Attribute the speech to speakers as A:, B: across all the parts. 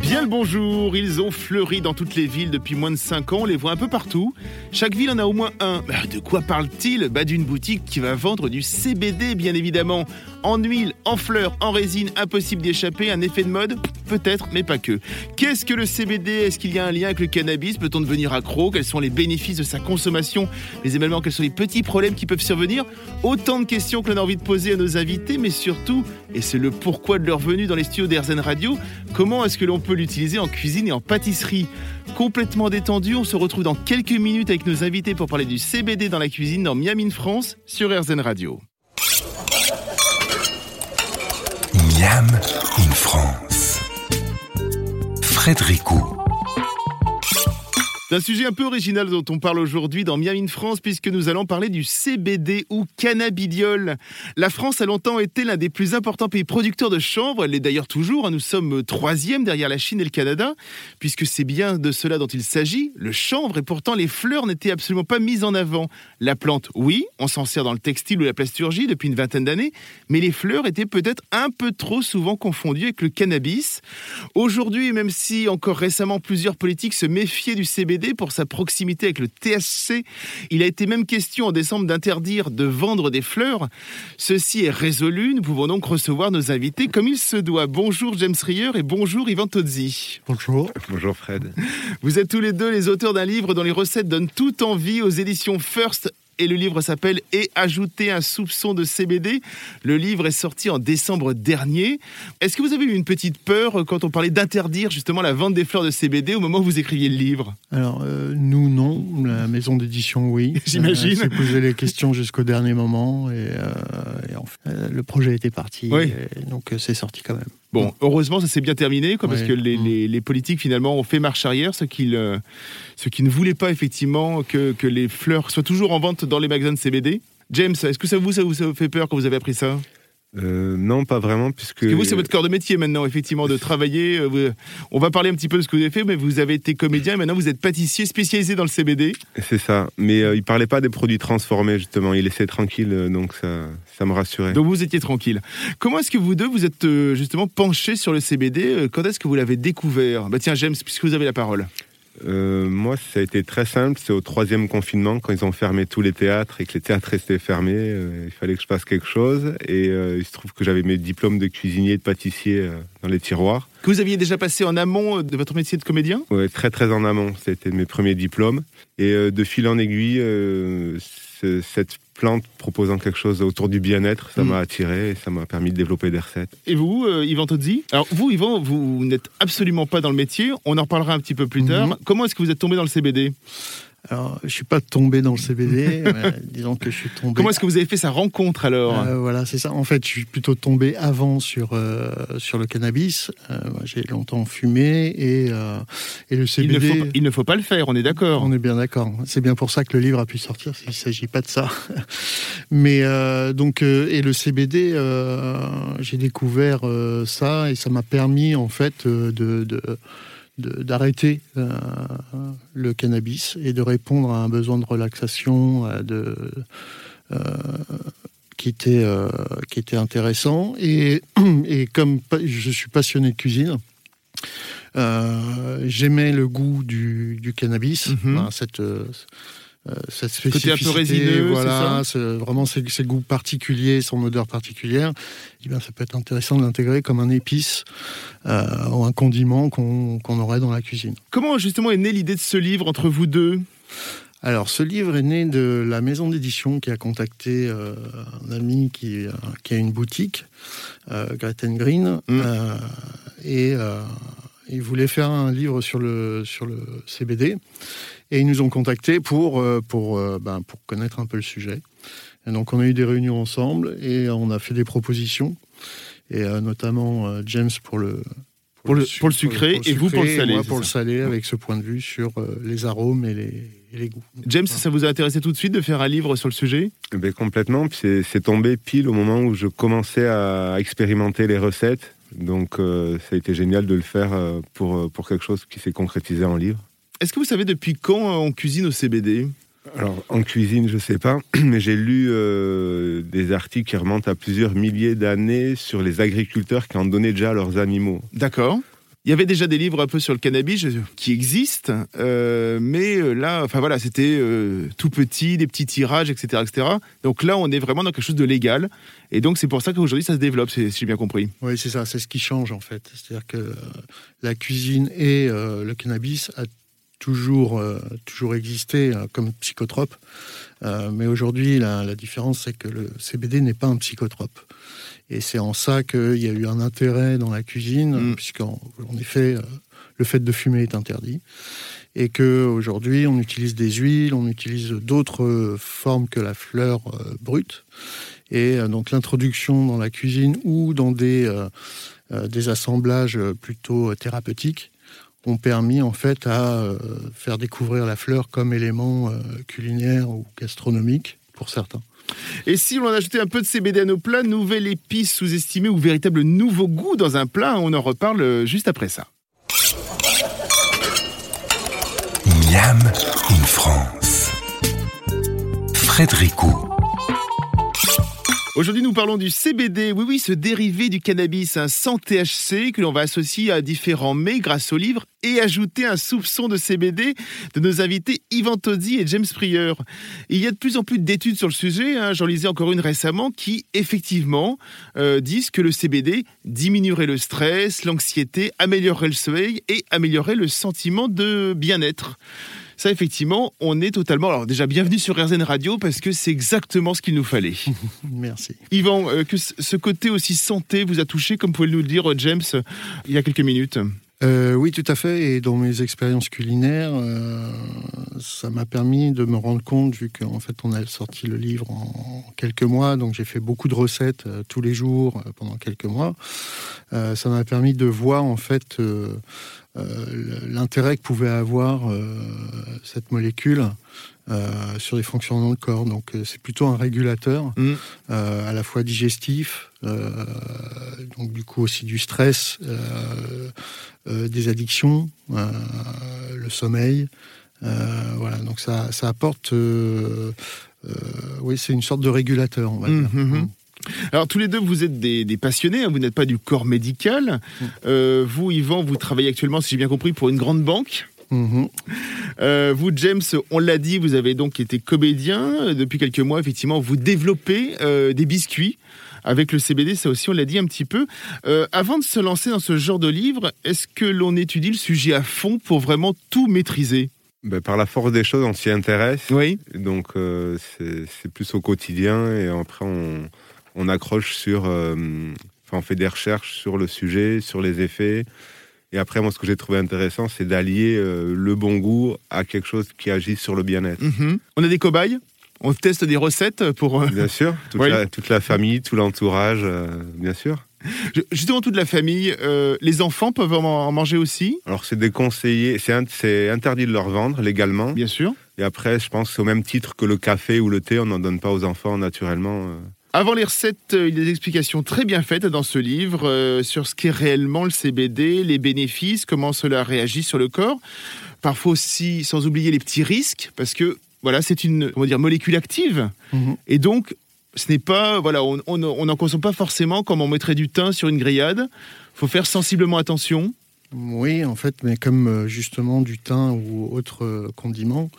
A: Bien le bonjour, ils ont fleuri dans toutes les villes depuis moins de 5 ans, on les voit un peu partout. Chaque ville en a au moins un. Bah, de quoi parle-t-il bah, D'une boutique qui va vendre du CBD bien évidemment. En huile, en fleurs, en résine, impossible d'échapper, un effet de mode Peut-être, mais pas que. Qu'est-ce que le CBD Est-ce qu'il y a un lien avec le cannabis? Peut-on devenir accro? Quels sont les bénéfices de sa consommation? Mais également, quels sont les petits problèmes qui peuvent survenir? Autant de questions que l'on a envie de poser à nos invités, mais surtout, et c'est le pourquoi de leur venue dans les studios d'Airzen Radio, comment est-ce que l'on peut l'utiliser en cuisine et en pâtisserie? Complètement détendu, on se retrouve dans quelques minutes avec nos invités pour parler du CBD dans la cuisine dans Miami France sur Airzen Radio.
B: Miam in France. Frédéric
A: C'est un sujet un peu original dont on parle aujourd'hui dans Miami France, puisque nous allons parler du CBD ou cannabidiol. La France a longtemps été l'un des plus importants pays producteurs de chanvre. Elle l'est d'ailleurs toujours. Hein. Nous sommes troisième derrière la Chine et le Canada, puisque c'est bien de cela dont il s'agit. Le chanvre, et pourtant les fleurs n'étaient absolument pas mises en avant. La plante, oui, on s'en sert dans le textile ou la plasturgie depuis une vingtaine d'années, mais les fleurs étaient peut-être un peu trop souvent confondues avec le cannabis. Aujourd'hui, même si encore récemment plusieurs politiques se méfiaient du CBD, pour sa proximité avec le THC. Il a été même question en décembre d'interdire de vendre des fleurs. Ceci est résolu. Nous pouvons donc recevoir nos invités comme il se doit. Bonjour James Rier et bonjour Yvan Tozzi.
C: Bonjour.
D: Bonjour Fred.
A: Vous êtes tous les deux les auteurs d'un livre dont les recettes donnent toute envie aux éditions First et le livre s'appelle Et ajouter un soupçon de CBD. Le livre est sorti en décembre dernier. Est-ce que vous avez eu une petite peur quand on parlait d'interdire justement la vente des fleurs de CBD au moment où vous écriviez le livre?
C: Alors, euh, nous, non. La maison d'édition, oui.
A: J'imagine.
C: S'est posé les questions jusqu'au dernier moment et, euh, euh, le projet était parti.
A: Oui.
C: donc, c'est sorti quand même.
A: Bon, heureusement, ça s'est bien terminé, quoi, parce que les, politiques, finalement, ont fait marche arrière, ce qui, ce qui ne voulaient pas, effectivement, que, que les fleurs soient toujours en vente dans les magasins de CBD. James, est-ce que ça vous, ça vous fait peur quand vous avez appris ça?
D: Euh, non, pas vraiment, puisque... Parce
A: que vous, c'est votre corps de métier maintenant, effectivement, de travailler. Euh, on va parler un petit peu de ce que vous avez fait, mais vous avez été comédien et maintenant vous êtes pâtissier spécialisé dans le CBD.
D: C'est ça, mais euh, il parlait pas des produits transformés, justement. Il laissait tranquille, donc ça, ça me rassurait.
A: Donc vous étiez tranquille. Comment est-ce que vous deux, vous êtes justement penchés sur le CBD Quand est-ce que vous l'avez découvert? Bah Tiens, James, puisque vous avez la parole.
D: Euh, moi, ça a été très simple. C'est au troisième confinement, quand ils ont fermé tous les théâtres et que les théâtres restaient fermés. Euh, il fallait que je fasse quelque chose. Et euh, il se trouve que j'avais mes diplômes de cuisinier et de pâtissier dans les tiroirs.
A: Que vous aviez déjà passé en amont de votre métier de comédien?
D: Oui, très très en amont. C'était mes premiers diplômes. Et de fil en aiguille, cette proposant quelque chose autour du bien-être, ça mm. m'a attiré et ça m'a permis de développer des recettes.
A: Et vous, euh, Yvan Tozzi Alors vous, Yvan, vous n'êtes absolument pas dans le métier, on en reparlera un petit peu plus tard. Mm-hmm. Comment est-ce que vous êtes tombé dans le CBD
C: alors, je suis pas tombé dans le CBD, disons que je suis tombé.
A: Comment est-ce que vous avez fait sa rencontre alors
C: euh, Voilà, c'est ça. En fait, je suis plutôt tombé avant sur euh, sur le cannabis. Euh, j'ai longtemps fumé et et le CBD.
A: Il ne, faut, il ne, faut, pas le faire. On est d'accord.
C: On est bien d'accord. C'est bien pour ça que le livre a pu sortir. Il s'agit pas de ça. Mais donc et le CBD, j'ai découvert ça et ça m'a permis en fait de, de d'arrêter euh, le cannabis et de répondre à un besoin de relaxation euh, de, euh, qui, était, qui était intéressant. Et, et, comme je suis passionné de cuisine, j'aimais le goût du, du cannabis, mm-hmm. cette
A: spécificité, un peu résineux,
C: voilà, vraiment ses, goûts particuliers, son odeur particulière, eh bien, ça peut être intéressant de l'intégrer comme un épice euh, ou un condiment qu'on aurait dans la cuisine.
A: Comment justement est née l'idée de ce livre entre vous deux?
C: Alors, ce livre est né de la maison d'édition qui a contacté euh, un ami qui, qui, a une boutique, euh, Green, mm. et il voulait faire un livre sur le, sur le CBD. Et ils nous ont contactés pour, euh, pour, euh, ben, pour connaître un peu le sujet. Et donc on a eu des réunions ensemble et on a fait des propositions. Et euh, notamment James pour le,
A: pour le, pour le sucré et vous pour le salé.
C: Moi pour le salé, avec ce point de vue sur les arômes et les, les goûts.
A: James, ça vous a intéressé tout de suite de faire un livre sur le sujet?
D: Eh ben, Complètement. C'est tombé pile au moment où je commençais à expérimenter les recettes. Donc ça a été génial de le faire pour, pour quelque chose qui s'est concrétisé en livre.
A: Est-ce que vous savez depuis quand on cuisine au CBD
D: Alors, en cuisine, je sais pas, mais j'ai lu euh, des articles qui remontent à plusieurs milliers d'années sur les agriculteurs qui en donnaient déjà à leurs animaux.
A: D'accord. Il y avait déjà des livres un peu sur le cannabis qui existent, euh, mais euh, là, enfin voilà, c'était euh, tout petit, des petits tirages, etc., etc. Donc là, on est vraiment dans quelque chose de légal, et donc c'est pour ça qu'aujourd'hui ça se développe, si j'ai bien compris.
C: Oui, c'est ça, c'est ce qui change en fait. C'est-à-dire que la cuisine et le cannabis a toujours, toujours existé comme psychotrope, mais aujourd'hui la, la différence c'est que le CBD n'est pas un psychotrope. Et c'est en ça qu'il y a eu un intérêt dans la cuisine, mm. puisqu'en en effet, euh, le fait de fumer est interdit. Et qu'aujourd'hui, on utilise des huiles, on utilise d'autres formes que la fleur euh, brute. Et euh, donc l'introduction dans la cuisine ou dans des, des assemblages plutôt thérapeutiques ont permis en fait à faire découvrir la fleur comme élément culinaire ou gastronomique pour certains.
A: Et si l'on ajoutait un peu de CBD à nos plats, nouvelle épice sous-estimée ou véritable nouveau goût dans un plat, on en reparle euh, juste après ça.
B: Miam in France. Frédéric
A: Aujourd'hui, nous parlons du CBD. Oui, oui, ce dérivé du cannabis, un sans THC que l'on va associer à différents mets grâce au livre et ajouter un soupçon de CBD de nos invités Yvan Toddy et James Pryor. Il y a de plus en plus d'études sur le sujet. Hein. J'en lisais encore une récemment qui, effectivement, euh, disent que le CBD diminuerait le stress, l'anxiété, améliorerait le sommeil et améliorerait le sentiment de bien-être. Ça, effectivement, on est totalement. Alors, déjà, bienvenue sur RZN Radio parce que c'est exactement ce qu'il nous fallait.
C: Merci.
A: Yvan, euh, que ce côté aussi santé vous a touché, comme pouvez nous le dire, James, il y a quelques minutes?
C: Euh, oui, tout à fait. Et dans mes expériences culinaires, euh, ça m'a permis de me rendre compte, vu qu'en fait on a sorti le livre en quelques mois, donc j'ai fait beaucoup de recettes tous les jours pendant quelques mois. ça m'a permis de voir en fait euh, l'intérêt que pouvait avoir euh, cette molécule euh, sur les fonctions dans le corps. Donc c'est plutôt un régulateur, mm. à la fois digestif, donc du coup aussi du stress, des addictions, le sommeil. voilà, donc ça, ça apporte. oui, c'est une sorte de régulateur, on va dire.
A: Mm-hmm. Mm. Alors tous les deux, vous êtes des, passionnés, hein, vous n'êtes pas du corps médical. Mm. Euh, vous, Yvan, vous travaillez actuellement, si j'ai bien compris, pour une grande banque. Mm-hmm. Euh, vous, James, on l'a dit, vous avez donc été comédien. Depuis quelques mois, effectivement, vous développez euh, des biscuits. Avec le CBD, ça aussi, on l'a dit un petit peu. avant de se lancer dans ce genre de livre, est-ce que l'on étudie le sujet à fond pour vraiment tout maîtriser?
D: Ben, par la force des choses, on s'y intéresse.
A: Oui.
D: Donc, c'est plus au quotidien et après, on, on accroche sur. Euh, enfin, on fait des recherches sur le sujet, sur les effets. Et après, moi, ce que j'ai trouvé intéressant, c'est d'allier euh, le bon goût à quelque chose qui agit sur le bien-être.
A: Mhm. On a des cobayes On teste des recettes pour. Euh,
D: bien sûr, toute, la, famille, tout l'entourage, bien sûr.
A: Justement, toute la famille, les enfants peuvent en manger aussi?
D: Alors, c'est déconseillé, c'est interdit de leur vendre légalement.
A: Bien sûr.
D: Et après, je pense au même titre que le café ou le thé, on n'en donne pas aux enfants naturellement.
A: Avant les recettes, euh, il y a des explications très bien faites dans ce livre euh, sur ce qu'est réellement le CBD, les bénéfices, comment cela réagit sur le corps. Parfois aussi, sans oublier les petits risques, parce que voilà, c'est une comment dire, molécule active. Mhm. Et donc, ce n'est pas, voilà, on n'en consomme pas forcément comme on mettrait du thym sur une grillade. Il faut faire sensiblement attention.
C: Oui, en fait, mais comme euh, justement du thym ou autre condiment,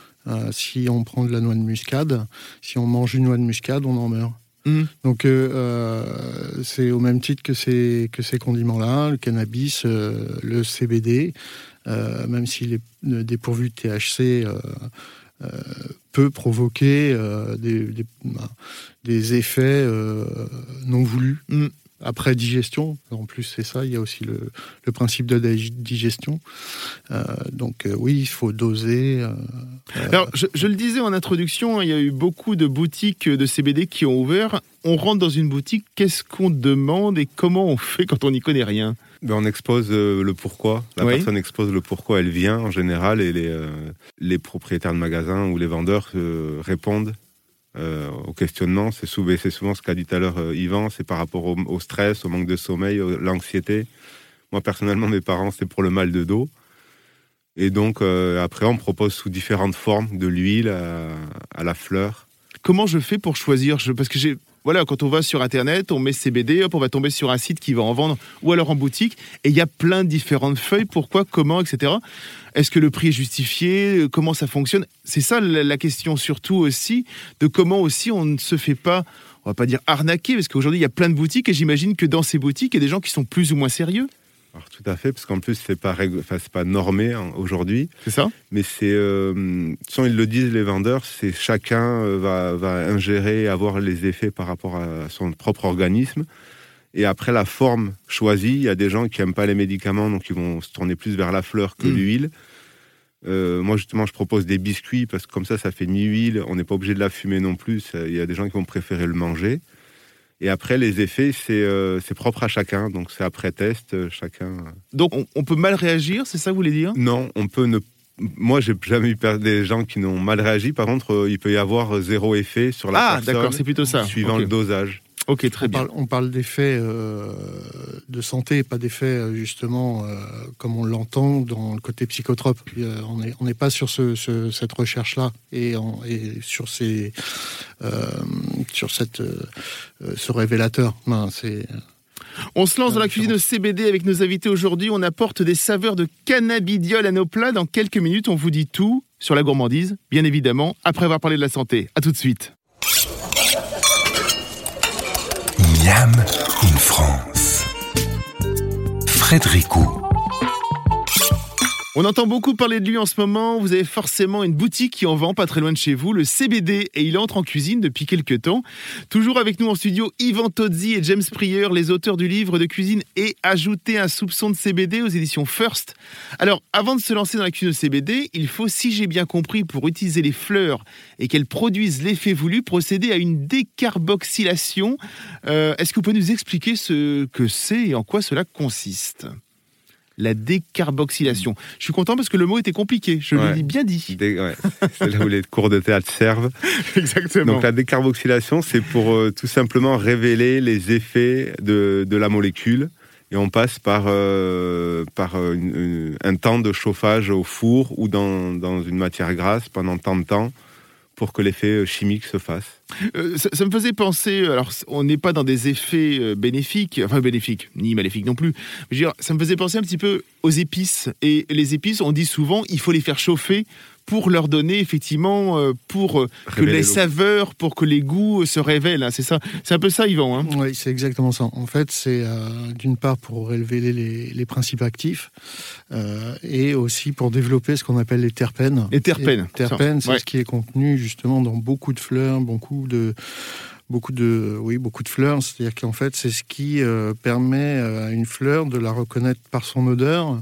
C: si on prend de la noix de muscade, si on mange une noix de muscade, on en meurt. Mm. Donc euh, euh, c'est au même titre que ces, que ces condiments-là, le cannabis, euh, le CBD, même s'il est dépourvu de THC, peut provoquer des, des, bah, des, effets non voulus. Mm après digestion. En plus, c'est ça, il y a aussi le, principe de digestion. Euh, donc euh, oui, il faut doser. Euh,
A: Alors, je, le disais en introduction, il y a eu beaucoup de boutiques de CBD qui ont ouvert. On rentre dans une boutique, qu'est-ce qu'on demande et comment on fait quand on n'y connaît rien?
D: Ben, on expose le pourquoi. La personne expose le pourquoi elle vient en général et les, les propriétaires de magasins ou les vendeurs répondent euh, au questionnement. C'est souvent, ce qu'a dit tout à l'heure euh, Yvan, c'est par rapport au, stress, au manque de sommeil, l'anxiété. Moi, personnellement, mes parents, c'est pour le mal de dos. Et donc, euh, après, on propose sous différentes formes, de l'huile à, la fleur.
A: Comment je fais pour choisir? Parce que j'ai. Voilà, quand on va sur Internet, on met CBD, hop, on va tomber sur un site qui va en vendre, ou alors en boutique, et il y a plein de différentes feuilles, pourquoi, comment, etc. Est-ce que le prix est justifié Comment ça fonctionne? C'est ça la, la question surtout aussi, de comment aussi on ne se fait pas, on va pas dire arnaquer, parce qu'aujourd'hui il y a plein de boutiques, et j'imagine que dans ces boutiques, il y a des gens qui sont plus ou moins sérieux.
D: Alors, tout à fait, parce qu'en plus, c'est pas, c'est pas normé hein, aujourd'hui.
A: C'est ça?
D: Mais c'est, euh, sans ils le disent les vendeurs, c'est chacun euh, va, va ingérer, avoir les effets par rapport à son propre organisme. Et après la forme choisie, il y a des gens qui aiment pas les médicaments, donc ils vont se tourner plus vers la fleur que
A: Mm.
D: l'huile. Euh, moi justement, je propose des biscuits parce que comme ça, ça fait ni huile. On n'est pas obligé de la fumer non plus. Il y a des gens qui vont préférer le manger. Et après, les effets, c'est euh, propre à chacun. Donc c'est après test, euh, chacun.
A: Donc on, on peut mal réagir, c'est ça que vous voulez dire?
D: Non, on peut ne. Moi, j'ai jamais eu des gens qui n'ont mal réagi. Par contre, euh, il peut y avoir euh, zéro effet sur la
A: Ah,
D: personne.
A: d'accord, c'est plutôt ça.
D: Suivant le dosage.
A: Ok, très
C: On
A: bien.
C: parle, on parle d'effets euh, de santé, pas d'effets euh, justement euh, comme on l'entend dans le côté psychotrope. Euh, on n'est on pas sur ce, ce- cette recherche-là et, sur, ces, sur cette, ce révélateur. Non, c'est
A: On se lance dans la cuisine au CBD avec nos invités aujourd'hui. On apporte des saveurs de cannabidiol à nos plats. Dans quelques minutes, on vous dit tout sur la gourmandise, bien évidemment, après avoir parlé de la santé. À tout de suite.
B: Miam in France. Frédéricot.
A: On entend beaucoup parler de lui en ce moment. Vous avez forcément une boutique qui en vend pas très loin de chez vous, le CBD, et il entre en cuisine depuis quelques temps. Toujours avec nous en studio, Yvan Tozzi et James Pryor, les auteurs du livre de cuisine et ajouter un soupçon de CBD aux éditions First. Alors, avant de se lancer dans la cuisine au CBD, il faut, si j'ai bien compris, pour utiliser les fleurs et qu'elles produisent l'effet voulu, procéder à une décarboxylation. Euh, Est-ce que vous pouvez nous expliquer ce que c'est et en quoi cela consiste? La décarboxylation. Je suis content parce que le mot était compliqué. Je
D: Ouais.
A: l'ai bien dit.
D: Ouais, c'est là où les cours de théâtre servent.
A: Exactement.
D: Donc la décarboxylation, c'est pour euh, tout simplement révéler les effets de, de la molécule. Et on passe par, euh, par euh, une- une- un temps de chauffage au four ou dans, dans une matière grasse pendant tant de temps pour que l'effet euh, chimique se fasse?
A: Euh, ça, me faisait penser, euh, alors on n'est pas dans des effets bénéfiques, enfin bénéfiques, ni maléfiques non plus, mais je veux dire, ça me faisait penser un petit peu aux épices. Et les épices, on dit souvent, il faut les faire chauffer pour leur donner effectivement, euh, pour euh, que
D: Révéler
A: les saveurs, pour que les goûts euh, se révèlent. hein, c'est ça, c'est un peu ça, Yvan. hein.
C: Oui, c'est exactement ça. En fait, c'est euh, d'une part pour révéler les, les principes actifs euh, et aussi pour développer ce qu'on appelle les terpènes.
A: Les terpènes,
C: Et terpènes, c'est
A: ouais.
C: ce qui est contenu justement dans beaucoup de fleurs, beaucoup de beaucoup de oui beaucoup de fleurs. C'est-à-dire qu'en fait, c'est ce qui euh, permet à une fleur de la reconnaître par son odeur.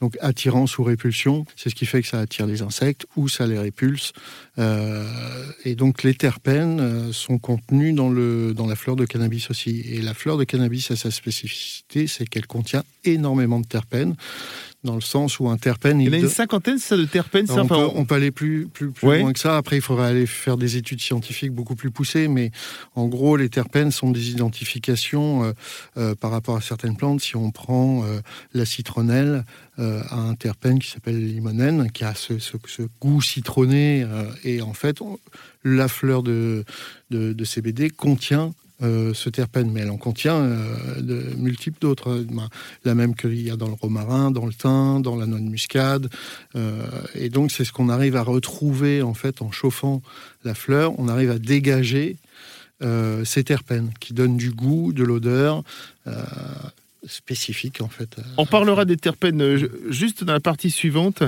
C: Donc attirance ou répulsion, c'est ce qui fait que ça attire les insectes ou ça les répulse. Euh, et donc les terpènes euh, sont contenus dans, le, dans la fleur de cannabis aussi. Et la fleur de cannabis a sa spécificité, c'est qu'elle contient énormément de terpènes, dans le sens où un terpène...
A: Il y en a une cinquantaine, ça, de terpènes.
C: on, peut, on peut aller plus, plus, plus
A: Ouais.
C: loin que ça. Après, il faudrait aller faire des études scientifiques beaucoup plus poussées. Mais en gros, les terpènes sont des identifications euh, euh, par rapport à certaines plantes. Si on prend euh, la citronnelle, à un terpène qui s'appelle limonène, qui a ce, ce- ce goût citronné. Et en fait, la fleur de, CBD contient euh, ce terpène, mais elle en contient euh, de multiples d'autres. Ben, La même qu'il y a dans le romarin, dans le thym, dans la noix de muscade. Euh, et donc, c'est ce qu'on arrive à retrouver en fait en chauffant la fleur. On arrive à dégager ces terpènes qui donnent du goût, de l'odeur spécifique en fait.
A: On parlera des terpènes euh, ju- juste dans la partie suivante.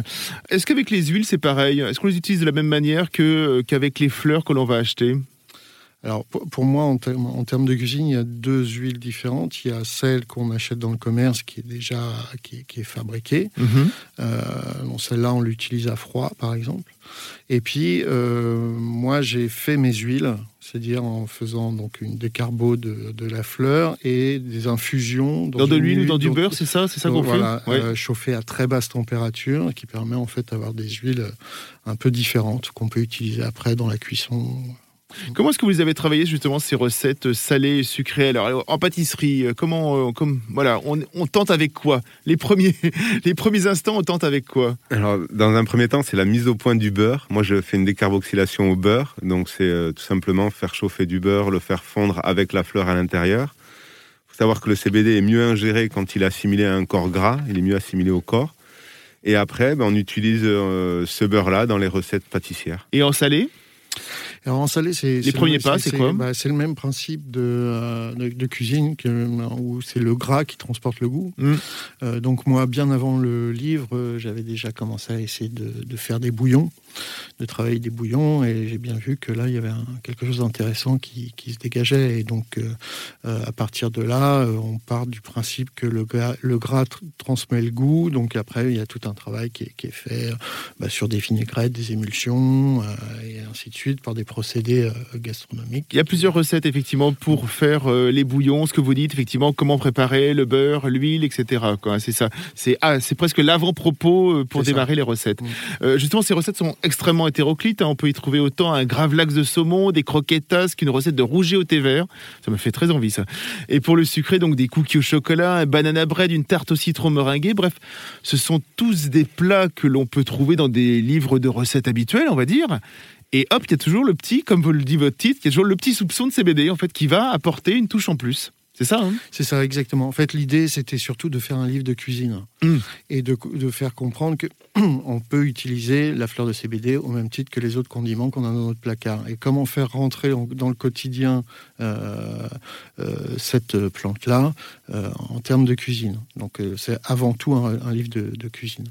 A: Est-ce qu'avec les huiles, c'est pareil? Est-ce qu'on les utilise de la même manière que, euh, qu'avec les fleurs que l'on va acheter?
C: Alors pour, moi, en termes, en termes de cuisine, il y a deux huiles différentes. Il y a celle qu'on achète dans le commerce qui est déjà qui, est- qui est fabriquée. Euh, bon, celle-là, on l'utilise à froid, par exemple. Et puis, euh, moi, j'ai fait mes huiles, c'est-à-dire en faisant donc une décarbo de, de la fleur et des infusions
A: Dans de l'huile ou dans du beurre, c'est ça C'est ça qu'on
C: voilà,
A: fait Ouais.
C: euh, chauffé à très basse température, qui permet en fait d'avoir des huiles un peu différentes qu'on peut utiliser après dans la cuisson.
A: Comment est-ce que vous avez travaillé justement ces recettes salées et sucrées Alors en pâtisserie, euh, comment, euh, comme voilà, on, on tente avec quoi? Les premiers, les premiers instants, on tente avec quoi?
D: Alors, dans un premier temps, c'est la mise au point du beurre. Moi, je fais une décarboxylation au beurre. Donc, c'est euh, tout simplement faire chauffer du beurre, le faire fondre avec la fleur à l'intérieur. Il faut savoir que le CBD est mieux ingéré quand il est assimilé à un corps gras. Il est mieux assimilé au corps. Et après, ben, on utilise euh, ce beurre-là dans les recettes pâtissières.
A: Et en salé?
C: Alors en salé, c'est
A: Les premiers
C: le-
A: pas, c'est quoi
C: bah, C'est le même principe de, euh, de, de cuisine que, où c'est le gras qui transporte le goût.
A: Mm.
C: Euh, donc moi, bien avant le livre, euh, j'avais déjà commencé à essayer de, de faire des bouillons, de travailler des bouillons, et j'ai bien vu que là, il y avait un- quelque chose d'intéressant qui, qui se dégageait. Et donc, euh, euh, à partir de là, euh, on part du principe que le gras, le gras tr- transmet le goût. Donc après, il y a tout un travail qui est, qui est fait euh, bah, sur des vinaigrettes, des émulsions, euh, et ainsi de suite, par des procédés euh, gastronomiques.
A: Il y a plusieurs recettes effectivement pour faire euh, les bouillons, ce que vous dites effectivement, comment préparer le beurre, l'huile, etc. C'est ça. C'est ah, c'est presque l'avant-propos euh, pour
C: ça.
A: démarrer les recettes.
C: Mm.
A: Euh, justement, ces recettes sont extrêmement hétéroclites. hein. On peut y trouver autant un gravlax de saumon, des croquetas, qu'une recette de rouget au thé vert. Ça me fait très envie ça. Et pour le sucré, donc des cookies au chocolat, un banana bread, une tarte au citron meringuée. Bref, ce sont tous des plats que l'on peut trouver dans des livres de recettes habituels, on va dire. Et hop, il y a toujours le petit, comme vous le dit votre titre, il y a toujours le petit soupçon de CBD en fait qui va apporter une touche en plus. C'est ça, hein
C: C'est ça, exactement. En fait, l'idée, c'était surtout de faire un livre de cuisine
A: Mm.
C: et de, de faire comprendre que on peut utiliser la fleur de CBD au même titre que les autres condiments qu'on a dans notre placard. Et comment faire rentrer en- dans le quotidien euh, euh, cette plante-là euh, en termes de cuisine. Donc, c'est avant tout un, un livre de, de cuisine.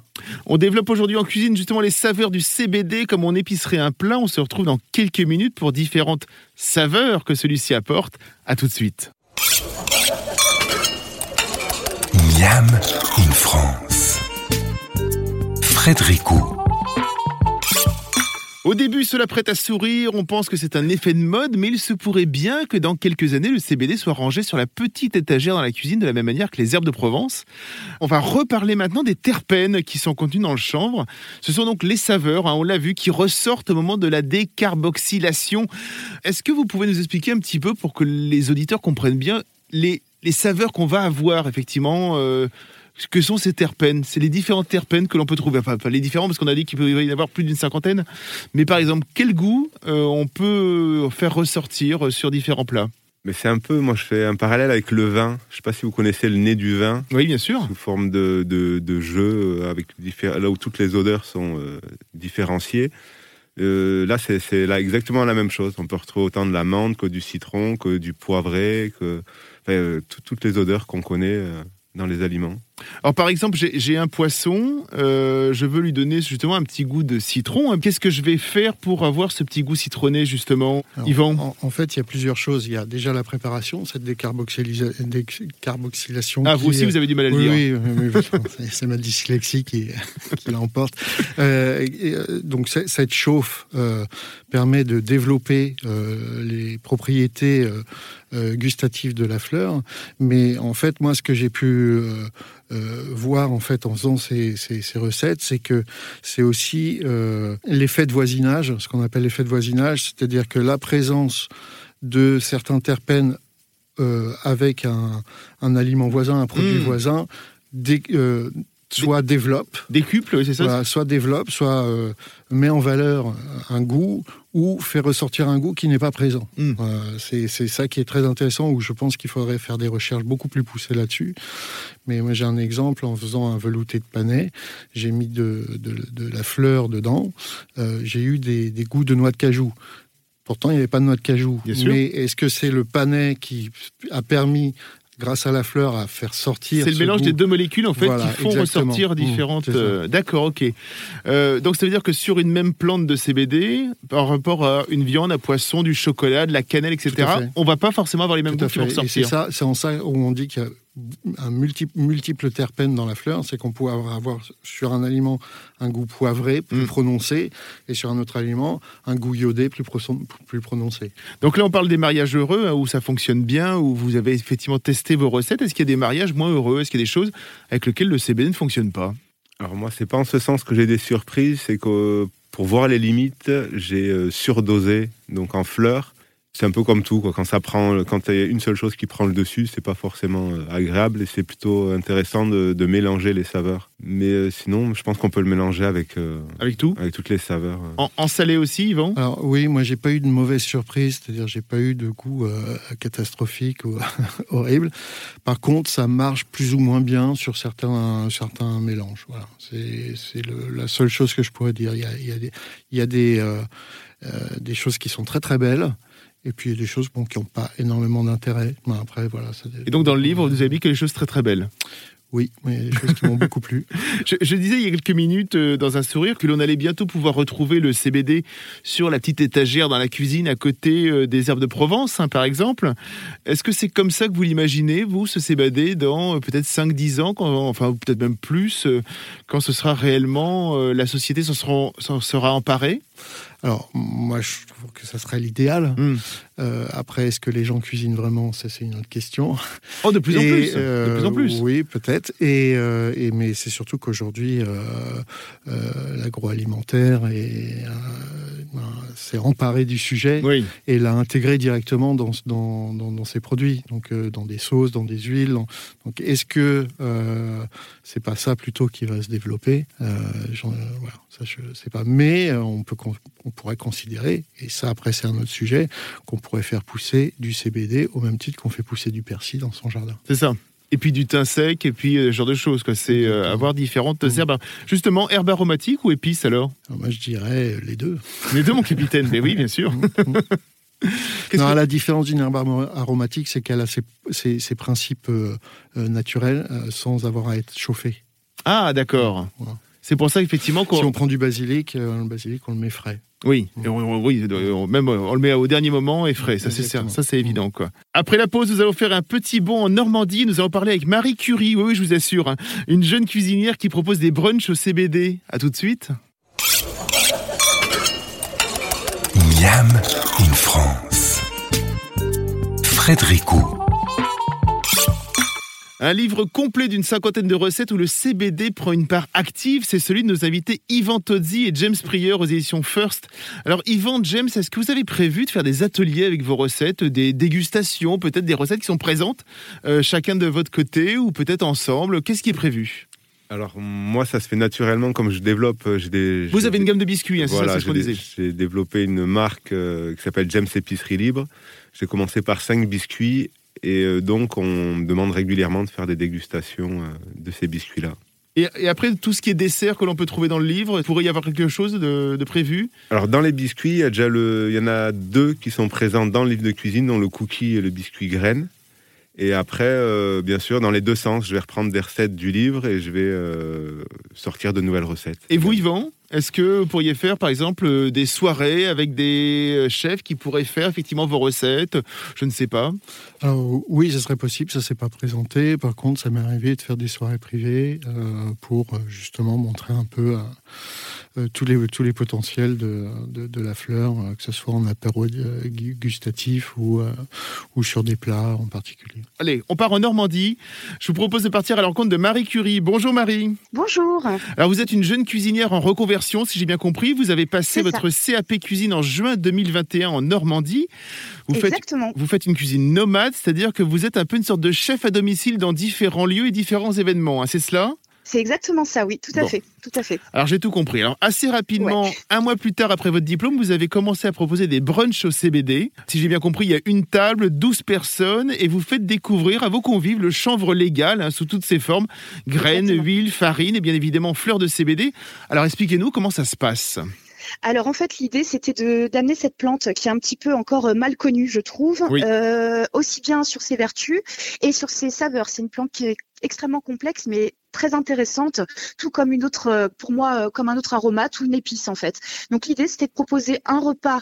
A: On développe aujourd'hui en cuisine justement les saveurs du CBD comme on épicerait un plat. On se retrouve dans quelques minutes pour différentes saveurs que celui-ci apporte. À tout de suite.
B: Miam in France. Frédéric.
A: Au début, cela prête à sourire, on pense que c'est un effet de mode, mais il se pourrait bien que dans quelques années, le CBD soit rangé sur la petite étagère dans la cuisine de la même manière que les herbes de Provence. On va reparler maintenant des terpènes qui sont contenus dans le chanvre. Ce sont donc les saveurs, hein, on l'a vu, qui ressortent au moment de la décarboxylation. Est-ce que vous pouvez nous expliquer un petit peu pour que les auditeurs comprennent bien les, les saveurs qu'on va avoir effectivement euh, que sont ces terpènes? C'est les différents terpènes que l'on peut trouver. Enfin, les différents, parce qu'on a dit qu'il peut y en avoir plus d'une cinquantaine. Mais par exemple, quel goût euh, on peut faire ressortir sur différents plats?
D: Mais c'est un peu, moi je fais un parallèle avec le vin. Je sais pas si vous connaissez le nez du vin,
A: Oui, bien sûr.
D: sous forme de, de, de jeu, euh, avec là où toutes les odeurs sont euh, différenciées. Euh, là, c'est là exactement la même chose. On peut retrouver autant de la menthe que du citron, que du poivré, que enfin, euh, toutes les odeurs qu'on connaît dans les aliments.
A: Alors par exemple, j'ai un poisson, euh, je veux lui donner justement un petit goût de citron. Qu'est-ce que je vais faire pour avoir ce petit goût citronné justement
C: Alors,
A: Yvan
C: en, en fait, il y a plusieurs choses. Il y a déjà la préparation, cette décarboxylation.
A: Ah, vous aussi,
C: est-
A: vous avez du mal à le
C: oui,
A: dire.
C: oui, oui, oui, c'est- ma dyslexie qui, qui l'emporte. Euh, et, euh, donc cette chauffe euh, permet de développer euh, les propriétés euh, euh, gustatives de la fleur, mais en fait moi ce que j'ai pu euh, euh, voir en fait en faisant ces, ces- ces recettes, c'est que c'est aussi euh, l'effet de voisinage, ce qu'on appelle l'effet de voisinage, c'est-à-dire que la présence de certains terpènes euh, avec un, un aliment voisin, un produit
A: Mm.
C: voisin, dé- euh, soit développe,
A: Décuple, oui, c'est ça
C: voilà, soit développe, soit euh, met en valeur un goût ou fait ressortir un goût qui n'est pas présent.
A: Mm.
C: Euh, c'est ça qui est très intéressant, où je pense qu'il faudrait faire des recherches beaucoup plus poussées là-dessus. Mais moi j'ai un exemple en faisant un velouté de panais, j'ai mis de, de- de la fleur dedans, euh, j'ai eu des, des goûts de noix de cajou. Pourtant, il n'y avait pas de noix de cajou. Mais est-ce que c'est le panais qui a permis, grâce à la fleur, à faire sortir
A: C'est le
C: ce
A: mélange
C: goût
A: des deux molécules en fait
C: Voilà,
A: qui font
C: exactement.
A: ressortir
C: Mmh,
A: différentes. euh, D'accord, ok. Euh, donc ça veut dire que sur une même plante de CBD, par rapport à une viande, à poisson, du chocolat, de la cannelle, etc., on va pas forcément avoir les mêmes goûts qui vont.
C: Et c'est
A: ressortir.
C: ça, c'est en ça où on dit qu'il y a un multiple, multiple terpène dans la fleur, c'est qu'on peut avoir, avoir sur un aliment un goût poivré plus
A: Mm.
C: prononcé et sur un autre aliment un goût iodé plus, pro- plus prononcé.
A: Donc là, on parle des mariages heureux hein, où ça fonctionne bien, où vous avez effectivement testé vos recettes. Est-ce qu'il y a des mariages moins heureux? Est-ce qu'il y a des choses avec lesquelles le CBD ne fonctionne pas?
D: Alors moi, c'est pas en ce sens que j'ai des surprises, c'est que pour voir les limites, j'ai euh, surdosé, donc en fleurs. C'est un peu comme tout, quoi. quand ça prend, quand il y a une seule chose qui prend le dessus, c'est pas forcément euh, agréable et c'est plutôt intéressant de, de, mélanger les saveurs. Mais euh, sinon, je pense qu'on peut le mélanger avec
A: avec tout,
D: avec toutes les saveurs.
A: En, en, salé aussi, Yvan?
C: Alors oui, moi j'ai pas eu de mauvaise surprise, c'est-à-dire j'ai pas eu de goût euh, catastrophique ou horrible. Par contre, ça marche plus ou moins bien sur certains certains mélanges. Voilà, c'est c'est la seule chose que je pourrais dire. Il y a, il y a des il y a des euh, des choses qui sont très très belles. Et puis il y a des choses bon, qui n'ont pas énormément d'intérêt. Mais après, voilà. Ça,
A: et donc dans le livre, vous avez mis que les choses très très belles.
C: Oui, mais il y a des choses qui m'ont beaucoup plu.
A: Je, je, disais il y a quelques minutes euh, dans un sourire que l'on allait bientôt pouvoir retrouver le CBD sur la petite étagère dans la cuisine à côté euh, des herbes de Provence, hein, par exemple. Est-ce que c'est comme ça que vous l'imaginez, vous, ce CBD, dans euh, peut-être 5-10 ans, quand, enfin peut-être même plus, quand ce sera réellement, la société s'en sera, sera emparée?
C: Alors, moi, je trouve que ça serait l'idéal.
A: Hmm.
C: Mm. Euh, après, est-ce que les gens cuisinent vraiment? Ça, c'est une autre question.
A: Oh, de plus
C: et,
A: en plus. Euh, de plus en plus.
C: Oui, peut-être. Et, euh, et, mais c'est surtout qu'aujourd'hui, l'agroalimentaire s'est emparé du sujet
A: oui.
C: et l'a intégré directement dans, dans, dans, dans, ses produits, donc dans des sauces, dans des huiles. Donc, est-ce que c'est pas ça plutôt qui va se développer? Voilà, ça, je sais pas. Mais on peut on pourrait considérer, et ça après c'est un autre sujet, qu'on pourrait faire pousser du CBD au même titre qu'on fait pousser du persil dans son jardin.
A: C'est ça. Et puis du thym sec, et puis euh, ce genre de choses. C'est euh, avoir différentes mmh. herbes. Justement, herbes aromatiques ou épices alors,
C: alors Moi je dirais les deux.
A: Les deux, mon capitaine. Mais oui, bien sûr.
C: non, que... la différence d'une herbe aromatique, c'est qu'elle a ses, ses, ses principes euh, naturels euh, sans avoir à être chauffée.
A: Ah, d'accord. Voilà. C'est pour ça effectivement
C: si on prend du basilic, euh, le basilic on le met frais.
A: Oui, mmh. on, oui, on, même on le met au dernier moment et frais, ça c'est ça c'est évident quoi. Après la pause, nous allons faire un petit bond en Normandie. Nous allons parler avec Marie Curie. Oui, oui, je vous assure, hein, une jeune cuisinière qui propose des brunchs au CBD. À tout de suite.
B: Miam in France. Frédéricot.
A: Un livre complet d'une cinquantaine de recettes où le CBD prend une part active, c'est celui de nos invités Yvan Tozzi et James Pryor aux éditions First. Alors Yvan, James, est-ce que vous avez prévu de faire des ateliers avec vos recettes, des dégustations, peut-être des recettes qui sont présentes, euh, chacun de votre côté ou peut-être ensemble? Qu'est-ce qui est prévu?
D: Alors moi, ça se fait naturellement comme je développe. J'ai des,
A: Vous avez une gamme de biscuits, hein,
D: voilà,
A: c'est ce qu'on disait.
D: J'ai développé une marque euh, qui s'appelle James Épicerie Libre. J'ai commencé par cinq biscuits et euh, donc, on me demande régulièrement de faire des dégustations euh, de ces biscuits-là.
A: Et, après, tout ce qui est dessert que l'on peut trouver dans le livre, pourrait y avoir quelque chose de, de prévu?
D: Alors, dans les biscuits, il y, a déjà le, il y en a deux qui sont présents dans le livre de cuisine, dont le cookie et le biscuit graine. Et après, euh, bien sûr, dans les deux sens, je vais reprendre des recettes du livre et je vais euh, sortir de nouvelles recettes.
A: Et vous, Yvan? Est-ce que vous pourriez faire, par exemple, des soirées avec des chefs qui pourraient faire effectivement vos recettes? Je ne sais pas.
C: Alors, oui, ça serait possible. Ça s'est pas présenté. Par contre, ça m'est arrivé de faire des soirées privées euh, pour justement montrer un peu euh, tous les tous les potentiels de, de, de la fleur, euh, que ce soit en apéro gustatif ou ou sur des plats en particulier.
A: Allez, on part en Normandie. Je vous propose de partir à l'encontre de Marie Curie. Bonjour Marie.
E: Bonjour.
A: Alors vous êtes une jeune cuisinière en reconversion si j'ai bien compris. Vous avez passé votre CAP cuisine en juin 2021 en Normandie. Vous
E: Exactement.
A: Faites, vous faites une cuisine nomade, c'est-à-dire que vous êtes un peu une sorte de chef à domicile dans différents lieux et différents événements. Hein, c'est cela?
E: C'est exactement ça, oui, tout à bon. fait, tout à fait.
A: Alors j'ai tout compris. Alors assez rapidement, ouais. un mois plus tard après votre diplôme, vous avez commencé à proposer des brunchs au CBD. Si j'ai bien compris, il y a une table, 12 personnes, et vous faites découvrir à vos convives le chanvre légal hein, sous toutes ses formes, graines, exactement. huile, farine et bien évidemment fleurs de CBD. Alors expliquez-nous comment ça se passe.
E: Alors en fait, l'idée c'était d'amener cette plante qui est un petit peu encore mal connue, je trouve, oui. euh, aussi bien sur ses vertus et sur ses saveurs. C'est une plante qui est extrêmement complexe, mais très intéressante, tout comme une autre, pour moi, comme un autre aromate ou une épice en fait. Donc l'idée c'était de proposer un repas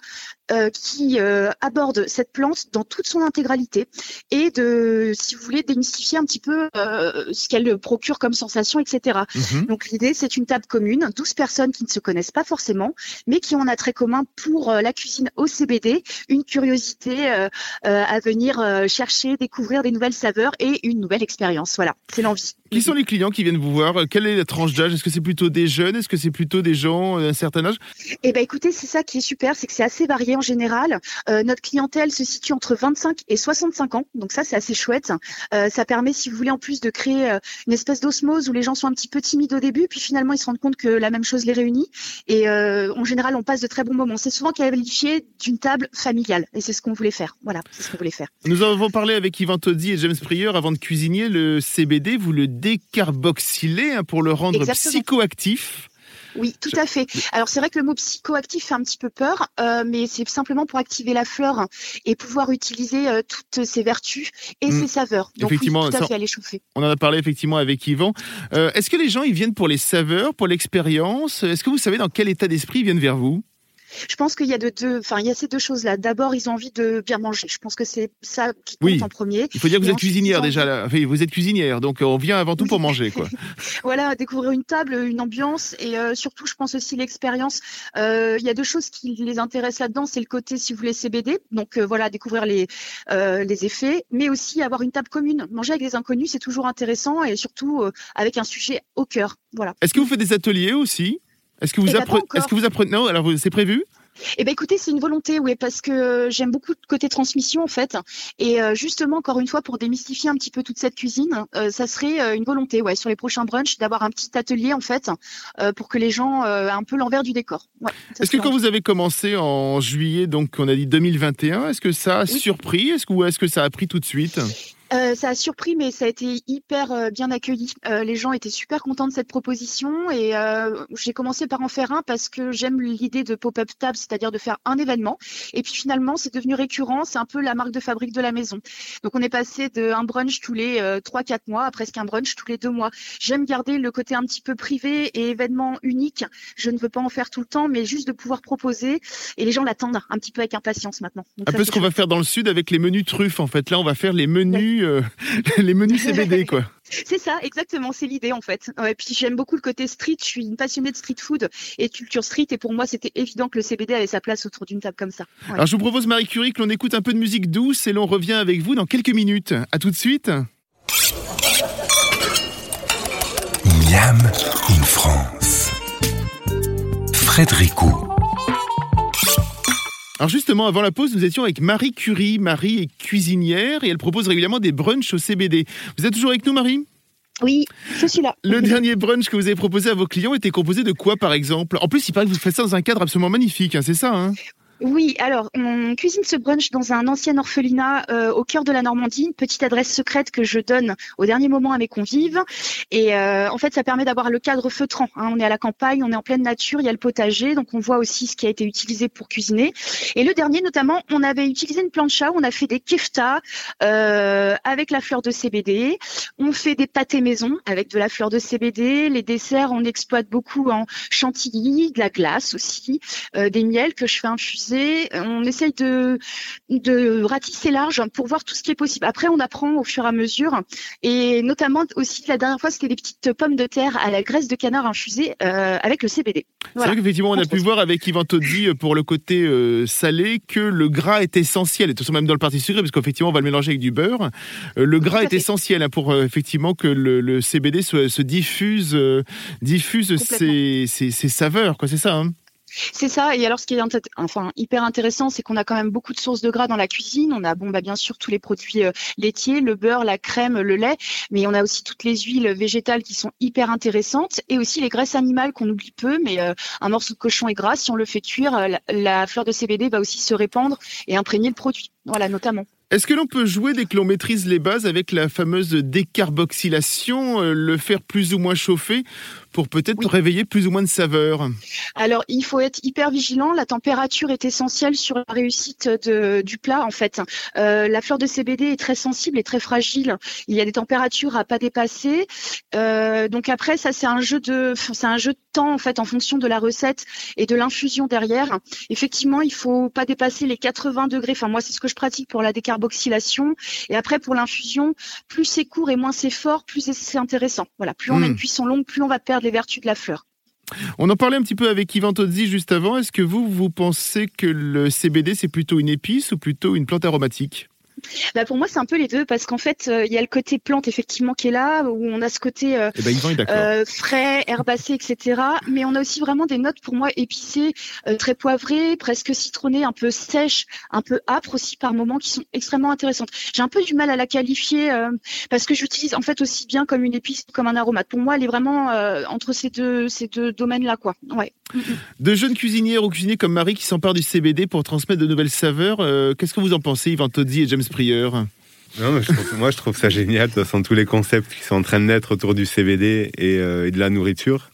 E: euh, qui euh, aborde cette plante dans toute son intégralité et de, si vous voulez, démystifier un petit peu euh, ce qu'elle procure comme sensation, etc. Mm-hmm. Donc l'idée c'est une table commune, 12 personnes qui ne se connaissent pas forcément, mais qui ont un attrait commun pour la cuisine au CBD, une curiosité à venir chercher, découvrir des nouvelles saveurs et une nouvelle expérience. Voilà, c'est l'envie.
A: Qui sont les clients qui viennent vous voir? Quelle est la tranche d'âge? Est-ce que c'est plutôt des jeunes? Est-ce que c'est plutôt des gens d'un certain âge?
E: Eh ben, écoutez, c'est ça qui est super, c'est que c'est assez varié en général. notre clientèle se situe entre 25 et 65 ans, donc ça, c'est assez chouette. ça permet, si vous voulez, en plus de créer une espèce d'osmose où les gens sont un petit peu timides au début, puis finalement ils se rendent compte que la même chose les réunit. Et en général, on passe de très bons moments. C'est souvent qualifié d'une table familiale, et c'est ce qu'on voulait faire. Voilà, c'est ce qu'on voulait faire.
A: Nous avons parlé avec Yvan Toddy et James Prieur avant de cuisiner le CBD. Vous le décarboxylez hein, pour le rendre psychoactif.
E: Oui, tout à fait. Alors c'est vrai que le mot psychoactif fait un petit peu peur, euh, mais c'est simplement pour activer la fleur et pouvoir utiliser euh, toutes ses vertus et mm. ses saveurs.
A: Donc effectivement,
E: tout à fait à l'échauffer.
A: On en a parlé effectivement avec Yvan. Euh, est-ce que les gens ils viennent pour les saveurs, pour l'expérience? Est-ce que vous savez dans quel état d'esprit ils viennent vers vous?
E: Je pense qu'il y a de deux, enfin il y a ces deux choses-là. D'abord, ils ont envie de bien manger. Je pense que c'est ça qui compte en premier.
A: Il faut dire que vous êtes cuisinière déjà. vous êtes cuisinière, donc on vient avant tout pour manger, quoi.
E: voilà, découvrir une table, une ambiance et euh, surtout, je pense aussi l'expérience. Euh, il y a deux choses qui les intéressent là-dedans, c'est le côté, si vous voulez, CBD. Donc euh, voilà, découvrir les les effets, mais aussi avoir une table commune. Manger avec des inconnus, c'est toujours intéressant et surtout avec un sujet au cœur. Voilà.
A: Est-ce que vous faites des ateliers aussi? Est-ce que vous, eh ben, apprenez Est-ce que vous apprenez Non, alors c'est prévu?
E: Eh ben écoutez, c'est une volonté, oui, parce que j'aime beaucoup le côté transmission en fait, et euh, justement encore une fois pour démystifier un petit peu toute cette cuisine, euh, ça serait euh, une volonté, ouais, sur les prochains brunchs, d'avoir un petit atelier en fait, pour que les gens aient un peu l'envers du décor.
A: est-ce que quand vous avez commencé en juillet, donc on a dit 2021, est-ce que ça a surpris, est-ce que ou est-ce que ça a pris tout de suite?
E: Euh, ça a surpris, mais ça a été hyper euh, bien accueilli. Euh, les gens étaient super contents de cette proposition et j'ai commencé par en faire un parce que j'aime l'idée de pop-up table, c'est-à-dire de faire un événement. Et puis finalement, c'est devenu récurrent. C'est un peu la marque de fabrique de la maison. Donc on est passé d'un brunch tous les 3-4 mois à presque un brunch tous les deux mois. J'aime garder le côté un petit peu privé et événement unique. Je ne veux pas en faire tout le temps, mais juste de pouvoir proposer. Et les gens l'attendent un petit peu avec impatience maintenant.
A: un peu ce qu'on va faire dans le sud avec les menus truffes. En fait, là, on va faire les menus. Euh, les menus CBD, quoi.
E: C'est ça, exactement, c'est l'idée en fait. Et puis j'aime beaucoup le côté street, je suis une passionnée de street food et de culture street et pour moi c'était évident que le CBD avait sa place autour d'une table comme ça.
A: Alors je vous propose Marie Curie que l'on écoute un peu de musique douce et l'on revient avec vous dans quelques minutes. À tout de suite.
B: Miam in France. Frédéricot.
A: Alors justement, avant la pause, nous étions avec Marie Curie. Marie est cuisinière et elle propose régulièrement des brunchs au CBD. Vous êtes toujours avec nous, Marie?
E: Oui, je suis là.
A: Le dernier brunch que vous avez proposé à vos clients était composé de quoi, par exemple? En plus, il paraît que vous faites ça dans un cadre absolument magnifique, hein, c'est ça hein?
E: Oui, alors on cuisine ce brunch dans un ancien orphelinat euh, au cœur de la Normandie, une petite adresse secrète que je donne au dernier moment à mes convives. Et euh, en fait, ça permet d'avoir le cadre feutrant. Hein. On est à la campagne, on est en pleine nature, il y a le potager, donc on voit aussi ce qui a été utilisé pour cuisiner. Et le dernier, notamment, on avait utilisé une plancha, on a fait des keftas euh, avec la fleur de CBD. On fait des pâtés maison avec de la fleur de CBD. Les desserts, on exploite beaucoup en chantilly, de la glace aussi, des miels que je fais infuser on essaye de, de ratisser large pour voir tout ce qui est possible. Après, on apprend au fur et à mesure. Et notamment aussi, la dernière fois, c'était des petites pommes de terre à la graisse de canard infusée euh, avec le CBD.
A: C'est vrai qu'effectivement, on a pu voir avec Yvan Toddy euh, pour le côté euh, salé que le gras est essentiel. Et tout ça, même dans le parti sucré, parce qu'effectivement, on va le mélanger avec du beurre. le gras est essentiel hein, pour effectivement que le, CBD se, diffuse, diffuse ses, saveurs. C'est ça hein
E: c'est ça. Et alors, ce qui est enfin hyper intéressant, c'est qu'on a quand même beaucoup de sources de gras dans la cuisine. On a bon, bah, bien sûr tous les produits euh, laitiers, le beurre, la crème, le lait, mais on a aussi toutes les huiles végétales qui sont hyper intéressantes et aussi les graisses animales qu'on oublie peu. Mais euh, un morceau de cochon est gras. Si on le fait cuire, euh, la fleur de CBD va aussi se répandre et imprégner le produit. Voilà, notamment.
A: Est-ce que l'on peut jouer dès que l'on maîtrise les bases avec la fameuse décarboxylation, le faire plus ou moins chauffer pour peut-être réveiller plus ou moins de saveurs
E: Alors, il faut être hyper vigilant. La température est essentielle sur la réussite du plat, en fait. Euh, la fleur de CBD est très sensible et très fragile. Il y a des températures à pas dépasser. Euh, donc après, ça, c'est un jeu de, c'est un jeu de temps, en fait, en fonction de la recette et de l'infusion derrière. Effectivement, il faut pas dépasser les 80 degrés. Enfin, moi, c'est ce que je pratique pour la décarboxylation carboxylation. Et après, pour l'infusion, plus c'est court et moins c'est fort, plus c'est intéressant. Voilà, plus on a une hmm. cuisson longue, plus on va perdre vertus de la fleur.
A: On en parlait un petit peu avec Yvan Tozzi juste avant. Est-ce que vous, vous pensez que le CBD, c'est plutôt une épice ou plutôt une plante aromatique?
E: Bah Pour moi, c'est un peu les deux, parce qu'en fait, il y a le côté plante, effectivement, qui est là, où on a ce côté
A: eh ben,
E: frais, herbacé, etc. Mais on a aussi vraiment des notes, pour moi, épicées, très poivrées, presque citronnées, un peu sèches, un peu âpres aussi par moments, qui sont extrêmement intéressantes. J'ai un peu du mal à la qualifier, parce que j'utilise en fait aussi bien comme une épice, comme un aromate. Pour moi, elle est vraiment entre ces deux, ces deux domaines-là. quoi. Ouais.
A: De jeunes cuisinières ou cuisiniers comme Marie qui s'emparent du CBD pour transmettre de nouvelles saveurs, euh, qu'est-ce que vous en pensez, Yvan Toddy et James
D: Non, moi je trouve ça génial. De toute façon, tous les concepts qui sont en train de naître autour du CBD euh, et de la nourriture.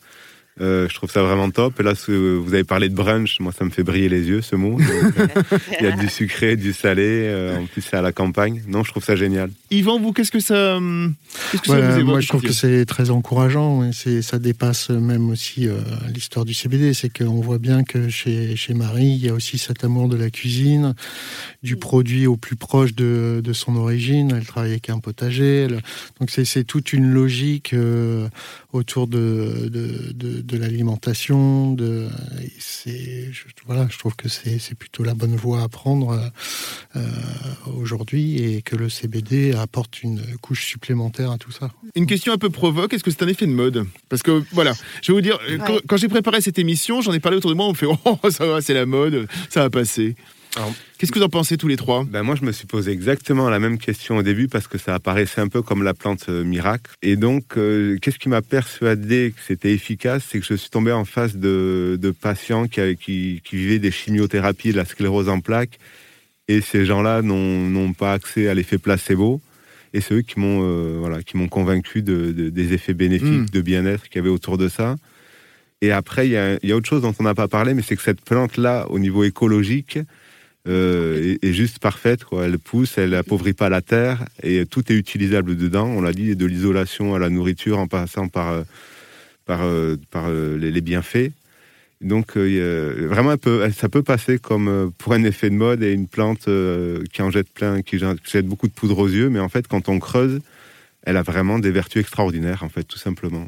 D: Euh, je trouve ça vraiment top. Et là, vous avez parlé de brunch. Moi, ça me fait briller les yeux, ce mot. il y a du sucré, du salé. Euh, en plus, c'est à la campagne. Non, je trouve ça génial.
A: Yvan, vous, qu'est-ce que ça,
C: qu'est-ce que ça vous Moi, je trouve que c'est très encourageant. Et ça dépasse même aussi euh, l'histoire du CBD. C'est qu'on voit bien que chez, chez Marie, il y a aussi cet amour de la cuisine, du produit au plus proche de, de son origine. Elle travaille avec un potager. Donc, c'est toute une logique autour de, de, de, l'alimentation. De, je, voilà, je trouve que c'est plutôt la bonne voie à prendre euh, aujourd'hui et que le CBD apporte une couche supplémentaire à tout ça.
A: Une question un peu provoque, est-ce que c'est un effet de mode? Parce que voilà, je vais vous dire, quand, j'ai préparé cette émission, j'en ai parlé autour de moi, on me fait Oh, ça va, c'est la mode, ça va passer. Qu'est-ce que vous en pensez tous les trois?
D: ben Moi, je me suis posé exactement la même question au début parce que ça apparaissait un peu comme la plante euh, miracle. Et donc, euh, qu'est-ce qui m'a persuadé que c'était efficace? C'est que je suis tombé en face de, patients qui, qui, qui, vivaient des chimiothérapies de la sclérose en plaques. Et ces gens-là n'ont pas accès à l'effet placebo. Et c'est eux qui m'ont euh, voilà, qui convaincu de, des effets bénéfiques, hmm. de bien-être qu'il y avait autour de ça. Et après, il y a, autre chose dont on n'a pas parlé, mais c'est que cette plante-là, au niveau écologique, euh, est, juste parfaite. Quoi. Elle pousse, elle appauvrit pas la terre et tout est utilisable dedans. On l'a dit, de l'isolation à la nourriture en passant par, euh, par, euh, par les, bienfaits. Donc vraiment, ça peut passer comme pour un effet de mode et une plante qui en jette plein, qui jette beaucoup de poudre aux yeux. Mais en fait, quand on creuse, elle a vraiment des vertus extraordinaires, en fait, tout simplement.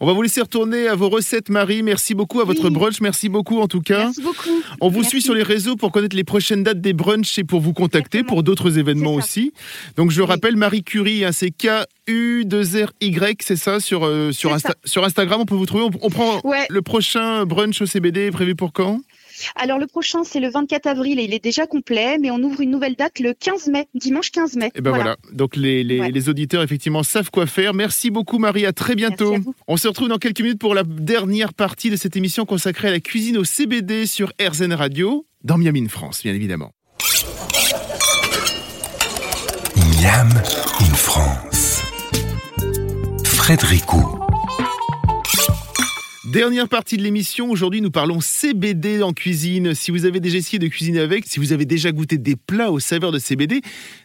A: On va vous laisser retourner à vos recettes, Marie. Merci beaucoup à votre brunch. Merci beaucoup, en tout cas.
E: Merci beaucoup.
A: On vous suit sur les réseaux pour connaître les prochaines dates des brunchs et pour vous contacter pour d'autres événements aussi. Donc, je rappelle Marie Curie, hein, c'est K-U-2-R-Y, c'est ça, sur, euh, sur, sur Instagram. On peut vous trouver. On, prend le prochain brunch au CBD prévu pour quand?
E: Alors le prochain, c'est le 24 avril et il est déjà complet, mais on ouvre une nouvelle date le 15 mai, dimanche 15 mai.
A: Et eh ben voilà. Donc les, les, auditeurs effectivement savent quoi faire. Merci beaucoup Marie, à très bientôt. On se retrouve dans quelques minutes pour la dernière partie de cette émission consacrée à la cuisine au CBD sur RZN Radio, dans Miami, France, bien évidemment.
B: Miam in France. Frédéricot.
A: Dernière partie de l'émission, aujourd'hui nous parlons CBD en cuisine. Si vous avez déjà essayé de cuisiner avec, si vous avez déjà goûté des plats aux saveurs de CBD,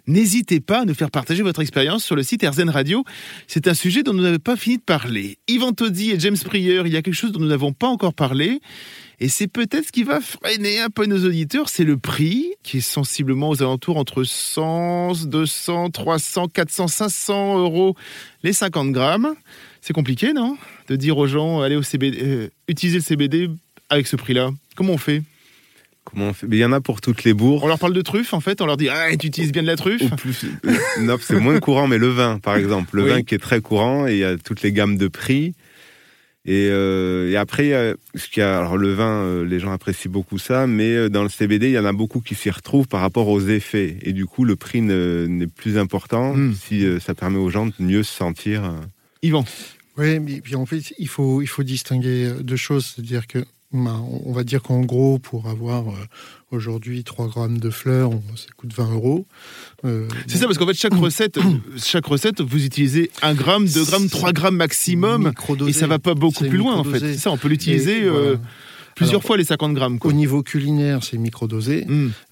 A: n'hésitez pas à nous faire partager votre expérience sur le site RZN Radio. C'est un sujet dont nous n'avons pas fini de parler. Yvan Toddy et James Prieur, il y a quelque chose dont nous n'avons pas encore parlé. Et c'est peut-être ce qui va freiner un peu nos auditeurs, c'est le prix, qui est sensiblement aux alentours entre 100, 200, 300, 400, 500 euros les 50 grammes. C'est compliqué, non De dire aux gens, allez au CBD, euh, utilisez le CBD avec ce prix-là. Comment on fait?
D: Comment on fait? Il y en a pour toutes les bourres.
A: On leur parle de truffe, en fait On leur dit, ah, tu utilises bien de la truffe
D: plus, euh, Non, c'est moins courant, mais le vin, par exemple. Le vin qui est très courant, et il y a toutes les gammes de prix. Et, euh, après, ce qu'il a, alors le vin, les gens apprécient beaucoup ça, mais dans le CBD, il y en a beaucoup qui s'y retrouvent par rapport aux effets. Et du coup, le prix n'est plus important hmm. si ça permet aux gens de mieux se sentir.
A: Yvan.
C: Oui, mais puis en fait, il faut, il faut distinguer deux choses. C'est-à-dire que, ben, on va dire qu'en gros, pour avoir euh, aujourd'hui 3 grammes de fleurs, ça coûte 20 euros.
A: Euh, c'est ça, parce qu'en fait, chaque recette, chaque recette, vous utilisez 1 gramme, 2 grammes, 3 grammes maximum. Et ça va pas beaucoup plus loin, en fait. C'est ça, on peut l'utiliser. Euh, Plusieurs fois les 50 grammes.
C: Au niveau culinaire, c'est microdosé,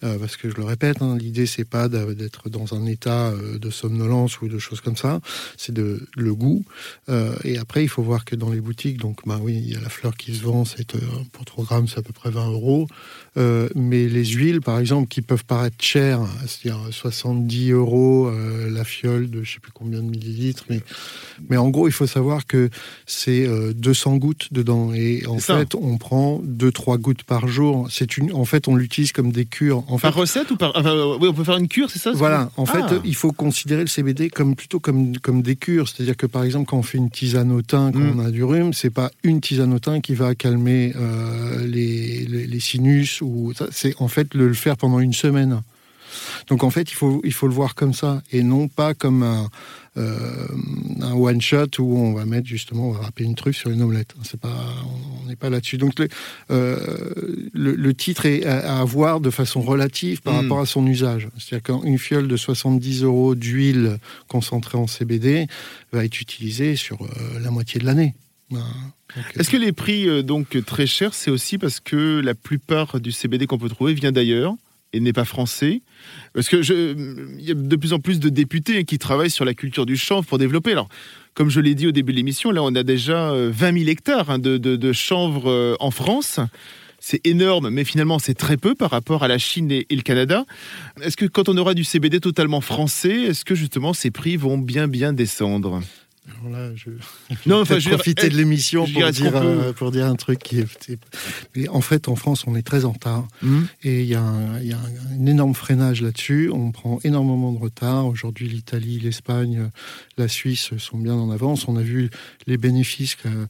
C: euh, parce que je le répète, hein, l'idée c'est pas d'être dans un état euh, de somnolence ou de choses comme ça, c'est de le goût. Euh, et après, il faut voir que dans les boutiques, donc bah oui, il y a la fleur qui se vend, c'est pour 3 grammes, c'est à peu près 20 euros. mais les huiles, par exemple, qui peuvent paraître chères, c'est-à-dire 70 euros la fiole de je sais plus combien de millilitres, mais mais en gros, il faut savoir que c'est 200 gouttes dedans, et en fait, on prend deux trois gouttes par jour. C'est une, en fait, on l'utilise comme des cures. En
A: par recette ou par, oui, on peut faire une cure, c'est ça
C: Voilà. En fait, ah. il faut considérer le CBD comme plutôt comme comme des cures. C'est-à-dire que par exemple, quand on fait une tisane au thym, quand mm. on a du rhume, c'est pas une tisane au thym qui va calmer euh, les, les, sinus ou c'est en fait le, le faire pendant une semaine. Donc en fait, il faut, il faut le voir comme ça et non pas comme un, euh, un one shot où on va mettre justement, on va râper une truffe sur une omelette. C'est pas, on n'est pas là-dessus. Donc le, euh, le, titre est à, avoir de façon relative par hmm. rapport à son usage. C'est-à-dire qu'une fiole de 70 euros d'huile concentrée en CBD va être utilisée sur euh, la moitié de l'année.
A: Est-ce que les prix donc très chers, c'est aussi parce que la plupart du CBD qu'on peut trouver vient d'ailleurs et n'est pas français Parce que y a de plus en plus de députés qui travaillent sur la culture du chanvre pour développer. Alors, comme je l'ai dit au début de l'émission, là, on a déjà 20 euh, 000 hectares hein, de, de, chanvre euh, en France. C'est énorme, mais finalement, c'est très peu par rapport à la Chine et, le Canada. Est-ce que quand on aura du CBD totalement français, est-ce que justement ces prix vont bien, bien descendre?
C: Alors là, je, non, enfin, je profiter de l'émission pour dire, euh, pour dire un truc qui est. Mais en fait, en France, on est très en retard hmm. et il y, a un, y a un énorme freinage là-dessus. On prend énormément de retard. Aujourd'hui, l'Italie, l'Espagne, la Suisse sont bien en avance. On a vu les bénéfices qu'ont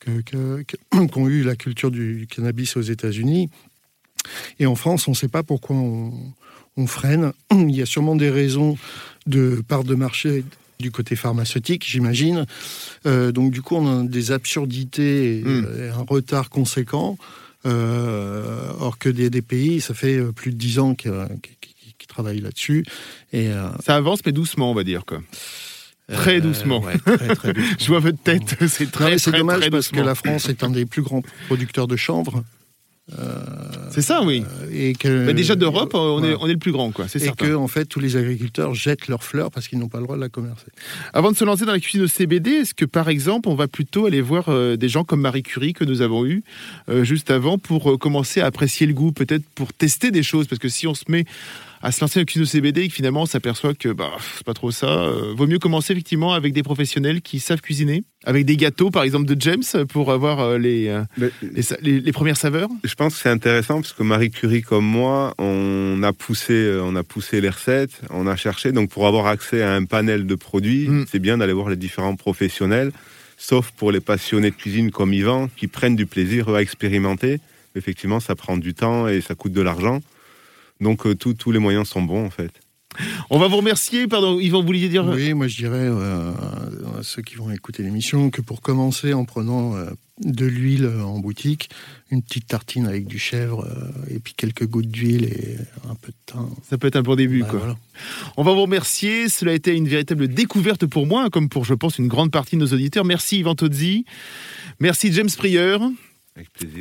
C: que, que, eu la culture du cannabis aux États-Unis. Et en France, on ne sait pas pourquoi on, on freine. Il y a sûrement des raisons de part de marché du côté pharmaceutique, j'imagine. Euh, donc du coup, on a des absurdités et, hmm. un retard conséquent. Euh, or que des, pays, ça fait plus de dix ans qu'ils travaillent là-dessus.
A: Et euh, ça avance, mais doucement, on va dire quoi. Très doucement. Je vois votre tête, c'est très,
C: C'est dommage parce que la France est un des plus grands producteurs de chanvre.
A: C'est ça, oui. Et que, Mais déjà d'Europe, on, est, on est le plus grand, quoi.
C: C'est et que en fait, tous les agriculteurs jettent leurs fleurs parce qu'ils n'ont pas le droit de la commercer.
A: Avant de se lancer dans la cuisine au CBD, est-ce que par exemple, on va plutôt aller voir euh, des gens comme Marie Curie que nous avons eu euh, juste avant pour euh, commencer à apprécier le goût, peut-être pour tester des choses, parce que si on se met à se lancer dans cuisine au CBD et que finalement on s'aperçoit que bah, c'est pas trop ça. Euh, vaut mieux commencer effectivement avec des professionnels qui savent cuisiner, avec des gâteaux par exemple de James pour avoir euh, euh, les, les, premières saveurs?
D: Je pense que c'est intéressant parce que Marie Curie comme moi, on a poussé, on a poussé les recettes, on a cherché. Donc pour avoir accès à un panel de produits, mm. c'est bien d'aller voir les différents professionnels, sauf pour les passionnés de cuisine comme Yvan qui prennent du plaisir à expérimenter. Effectivement, ça prend du temps et ça coûte de l'argent. Donc euh, tous les moyens sont bons en fait.
A: On va vous remercier. Pardon, Yvan, vous vouliez dire
C: Oui, moi je dirais euh, à ceux qui vont écouter l'émission que pour commencer en prenant euh, de l'huile en boutique, une petite tartine avec du chèvre et puis quelques gouttes d'huile et un peu de thym.
A: Ça peut être un bon début, bah, quoi. On va vous remercier. Cela a été une véritable découverte pour moi, comme pour, je pense, une grande partie de nos auditeurs. Merci Yvan Tozzi. Merci James Prieur.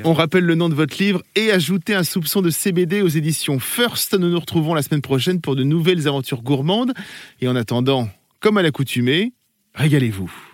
A: On rappelle le nom de votre livre et ajouter un soupçon de CBD aux éditions First. Nous nous retrouvons la semaine prochaine pour de nouvelles aventures gourmandes. Et en attendant, comme à l'accoutumée, régalez-vous.